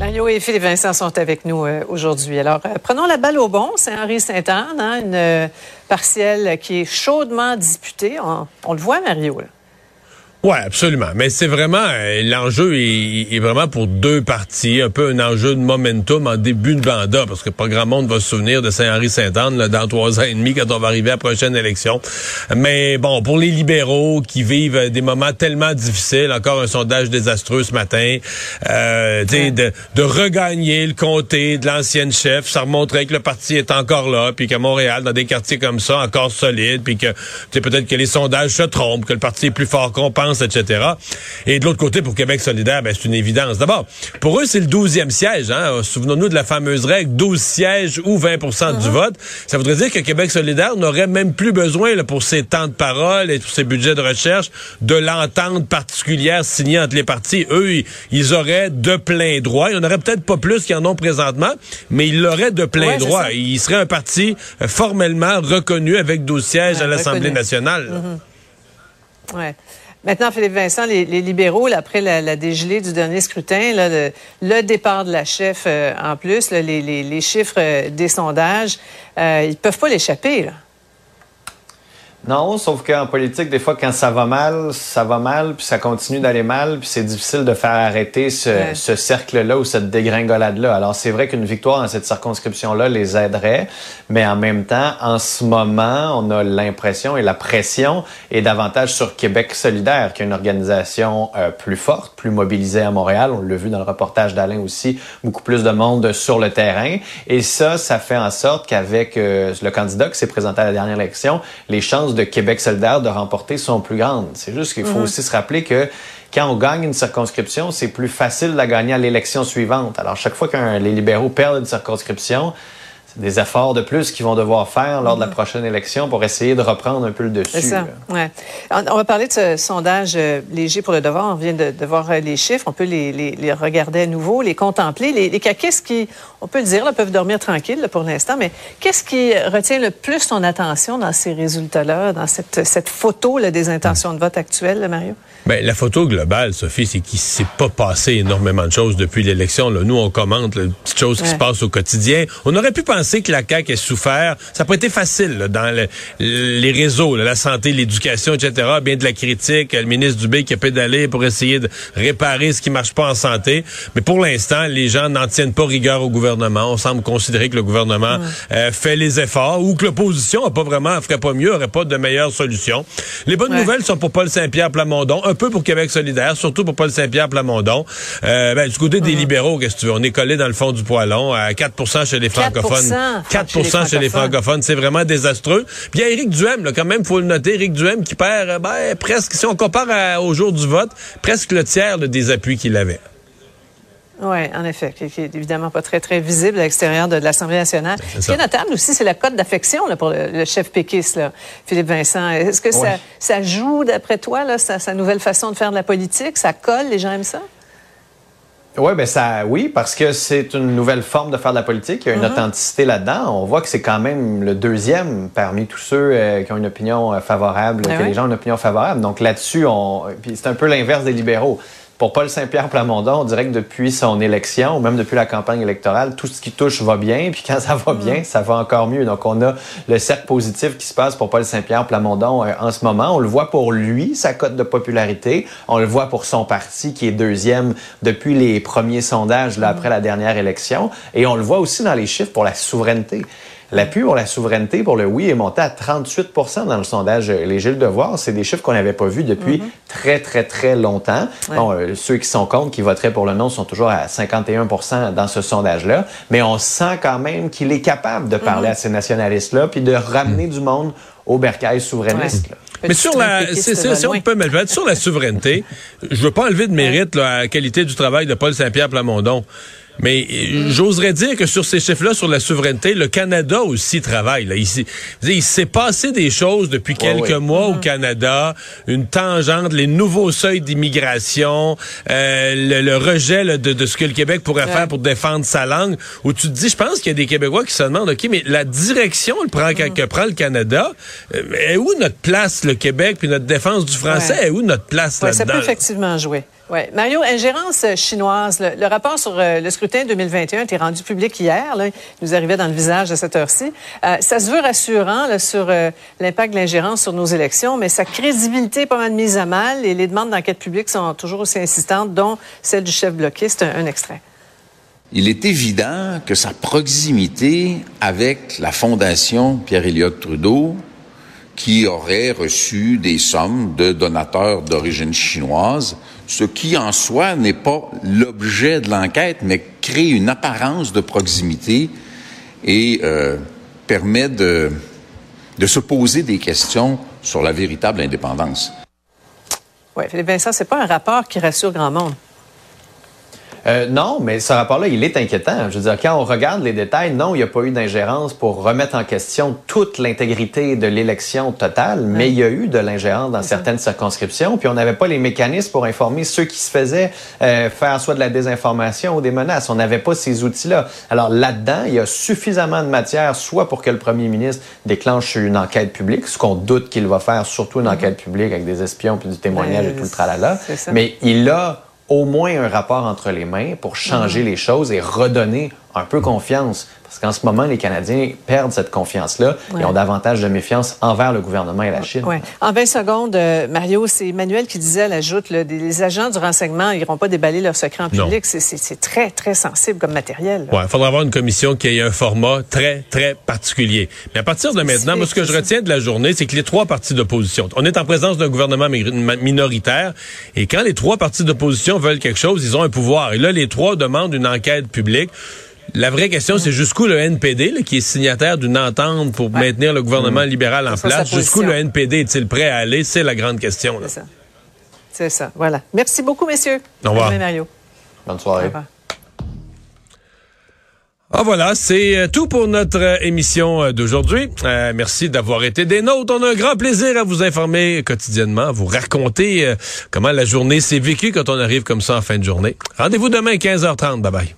Mario et Philippe Vincent sont avec nous euh, aujourd'hui. Alors, euh, prenons la balle au bon. C'est Henri Sainte-Anne, hein, une euh, partielle qui est chaudement disputée. On, le voit, Mario. Ouais, absolument. Mais c'est vraiment euh, l'enjeu est, est, vraiment pour deux parties, un peu un enjeu de momentum en début de mandat, parce que pas grand monde va se souvenir de Saint-Henri-Sainte-Anne dans trois ans et demi quand on va arriver à la prochaine élection. Mais bon, pour les libéraux qui vivent des moments tellement difficiles, encore un sondage désastreux ce matin, euh, de, de regagner le comté de l'ancienne chef, ça remontrait que le parti est encore là, puis qu'à Montréal, dans des quartiers comme ça, encore solide, puis que peut-être que les sondages se trompent, que le parti est plus fort qu'on pense etc. Et de l'autre côté, pour Québec solidaire, ben, c'est une évidence. D'abord, pour eux, c'est le 12e siège. Hein? Souvenons-nous de la fameuse règle 12 sièges ou 20 uh-huh. du vote. Ça voudrait dire que Québec solidaire n'aurait même plus besoin là, pour ses temps de parole et pour ses budgets de recherche de l'entente particulière signée entre les partis. Eux, ils auraient de plein droit. Il n'y en aurait peut-être pas plus qu'ils en ont présentement, mais ils l'auraient de plein ouais, droit. Ils seraient un parti euh, formellement reconnu avec 12 sièges ouais, à l'Assemblée nationale. Ouais. Maintenant, Philippe Vincent, les, libéraux, après la, dégelée du dernier scrutin, le, départ de la chef euh, en plus, les, chiffres euh, des sondages, euh, ils peuvent pas l'échapper. Non, sauf qu'en politique, des fois, quand ça va mal, ça va mal, puis ça continue d'aller mal, puis c'est difficile de faire arrêter ce, ouais. ce cercle-là ou cette dégringolade-là. Alors, c'est vrai qu'une victoire dans cette circonscription-là les aiderait, mais en même temps, en ce moment, on a l'impression et la pression est davantage sur Québec solidaire, qui est une organisation euh, plus forte, plus mobilisée à Montréal. On l'a vu dans le reportage d'Alain aussi, beaucoup plus de monde sur le terrain. Et ça, ça fait en sorte qu'avec euh, le candidat qui s'est présenté à la dernière élection, les chances de Québec solidaire de remporter sont plus grandes. C'est juste qu'il faut mmh. aussi se rappeler que quand on gagne une circonscription, c'est plus facile de la gagner à l'élection suivante. Alors, chaque fois que les libéraux perdent une circonscription, c'est des efforts de plus qu'ils vont devoir faire lors de la prochaine élection pour essayer de reprendre un peu le dessus. C'est ça, ouais. On va parler de ce sondage euh, léger pour le devoir. On vient de, de voir les chiffres. On peut les, les, les, regarder à nouveau, les contempler. Les, les caquistes qui, on peut le dire, là, peuvent dormir tranquilles là, pour l'instant, mais qu'est-ce qui retient le plus ton attention dans ces résultats-là, dans cette, cette photo là, des intentions de vote actuelles, là, Mario? Bien, la photo globale, Sophie, c'est qu'il s'est pas passé énormément de choses depuis l'élection. Nous, on commente les petites choses qui se passent au quotidien. On aurait pu penser que la CAQ ait souffert. Ça n'a pas été facile là, dans le, les réseaux, là, la santé, l'éducation, etc. Bien de la critique, le ministre Dubé qui a pédalé pour essayer de réparer ce qui marche pas en santé. Mais pour l'instant, les gens n'en tiennent pas rigueur au gouvernement. On semble considérer que le gouvernement ouais. euh, fait les efforts ou que l'opposition a pas vraiment ferait pas mieux, aurait pas de meilleure solution. Les bonnes ouais. nouvelles sont pour Paul Saint-Pierre Plamondon, un peu pour Québec solidaire, surtout pour Paul Saint-Pierre Plamondon. Euh, ben, du côté des libéraux, qu'est-ce que tu veux, on est collé dans le fond du poilon à 4% chez les francophones. 4, chez, les, francophones. C'est vraiment désastreux. Puis il y a Éric Duhem, là, quand même, faut le noter, Éric Duhem qui perd ben, presque, si on compare à, au jour du vote, presque le tiers là, des appuis qu'il avait. Oui, en effet, qui, qui, est évidemment pas très, très visible à l'extérieur de, de l'Assemblée nationale. Ce qui est notable aussi, c'est la cote d'affection pour le, le, chef péquiste, là, Philippe Vincent. Est-ce que ça, ça, joue, d'après toi, là, sa, sa, nouvelle façon de faire de la politique? Ça colle? Les gens aiment ça? Oui, ben ça, oui, parce que c'est une nouvelle forme de faire de la politique. Il y a une mm -hmm. authenticité là-dedans. On voit que c'est quand même le deuxième parmi tous ceux euh, qui ont une opinion euh, favorable, ah que oui? les gens ont une opinion favorable. Donc là-dessus, on... c'est un peu l'inverse des libéraux pour Paul Saint-Pierre Plamondon, on dirait que depuis son élection, ou même depuis la campagne électorale, tout ce qui touche va bien. Puis quand ça va bien, ça va encore mieux. Donc, on a le cercle positif qui se passe pour Paul Saint-Pierre Plamondon euh, en ce moment. On le voit pour lui, sa cote de popularité. On le voit pour son parti qui est deuxième depuis les premiers sondages là, après la dernière élection. Et on le voit aussi dans les chiffres pour la souveraineté. L'appui pour la souveraineté pour le oui est monté à 38% dans le sondage Les Gilles Devoir. C'est des chiffres qu'on n'avait pas vus depuis Mhm. très, très, très longtemps. Bon, euh, ceux qui sont contre, qui voteraient pour le non, sont toujours à 51% dans ce sondage-là. Mais on sent quand même qu'il est capable de parler Mhm. à ces nationalistes-là puis de ramener du monde au bercail souverainiste. là. Mais sur la, c'est- si on peut me le mettre, sur la souveraineté, je veux pas enlever de mérite là, à la qualité du travail de Paul Saint-Pierre Plamondon. Mais euh, j'oserais dire que sur ces chiffres-là, sur la souveraineté, le Canada aussi travaille. Là. Il, s'est- il s'est passé des choses depuis quelques oui. mois au Canada, une tangente, les nouveaux seuils d'immigration, euh, le, le rejet là, de, de ce que le Québec pourrait faire pour défendre sa langue, où tu te dis, je pense qu'il y a des Québécois qui se demandent, OK, mais la direction le prend, que, que prend le Canada, euh, est où notre place, le Québec, puis notre défense du français, Ouais. est où notre place Ouais, ça là-dedans? peut effectivement jouer. Ouais. Mario, ingérence chinoise. Le, le rapport sur euh, le scrutin 2021 a été rendu public hier. Là. Il nous arrivait dans le visage à cette heure-ci. Euh, ça se veut rassurant sur euh, l'impact de l'ingérence sur nos élections, mais sa crédibilité est pas mal mise à mal et les demandes d'enquête publique sont toujours aussi insistantes, dont celle du chef bloquiste. Un, un extrait. Il est évident que sa proximité avec la Fondation Pierre-Éliott Trudeau, qui aurait reçu des sommes de donateurs d'origine chinoise, ce qui en soi n'est pas l'objet de l'enquête, mais crée une apparence de proximité et euh, permet de, de se poser des questions sur la véritable indépendance. Oui, Philippe Vincent, c'est pas un rapport qui rassure grand monde. Euh, non, mais ce rapport-là, il est inquiétant. Je veux dire, quand on regarde les détails, non, il n'y a pas eu d'ingérence pour remettre en question toute l'intégrité de l'élection totale, mais il y a eu de l'ingérence dans certaines circonscriptions, puis on n'avait pas les mécanismes pour informer ceux qui se faisaient euh, faire soit de la désinformation ou des menaces. On n'avait pas ces outils-là. Alors là-dedans, il y a suffisamment de matière, soit pour que le premier ministre déclenche une enquête publique, ce qu'on doute qu'il va faire, surtout une enquête publique avec des espions puis du témoignage Ben, et tout le tralala. Mais il a au moins un rapport entre les mains pour changer les choses et redonner un peu confiance. Parce qu'en ce moment, les Canadiens perdent cette confiance-là Ouais. et ont davantage de méfiance envers le gouvernement et la Chine. Ouais. En 20 secondes, euh, Mario, c'est Emmanuel qui disait à la joute, là, des- les agents du renseignement n'iront pas déballer leurs secrets en public. C'est- très, très sensible comme matériel. Ouais, il faudra avoir une commission qui ait un format très, très particulier. Mais à partir de maintenant, moi, ce que je retiens de la journée, c'est que les trois partis d'opposition, on est en présence d'un gouvernement minoritaire, et quand les trois partis d'opposition veulent quelque chose, ils ont un pouvoir. Et là, les trois demandent une enquête publique. La vraie question, c'est jusqu'où le NPD, là, qui est signataire d'une entente pour maintenir le gouvernement libéral en place, jusqu'où le. NPD est-il prêt à aller? C'est la grande question. C'est ça. C'est ça. Voilà. Merci beaucoup, messieurs. Au revoir. Mario. Bonne Au soirée. revoir. Ah voilà, c'est euh, tout pour notre euh, émission euh, d'aujourd'hui. Euh, merci d'avoir été des nôtres. On a un grand plaisir à vous informer quotidiennement, à vous raconter euh, comment la journée s'est vécue quand on arrive comme ça en fin de journée. Rendez-vous demain 15h30. Bye bye.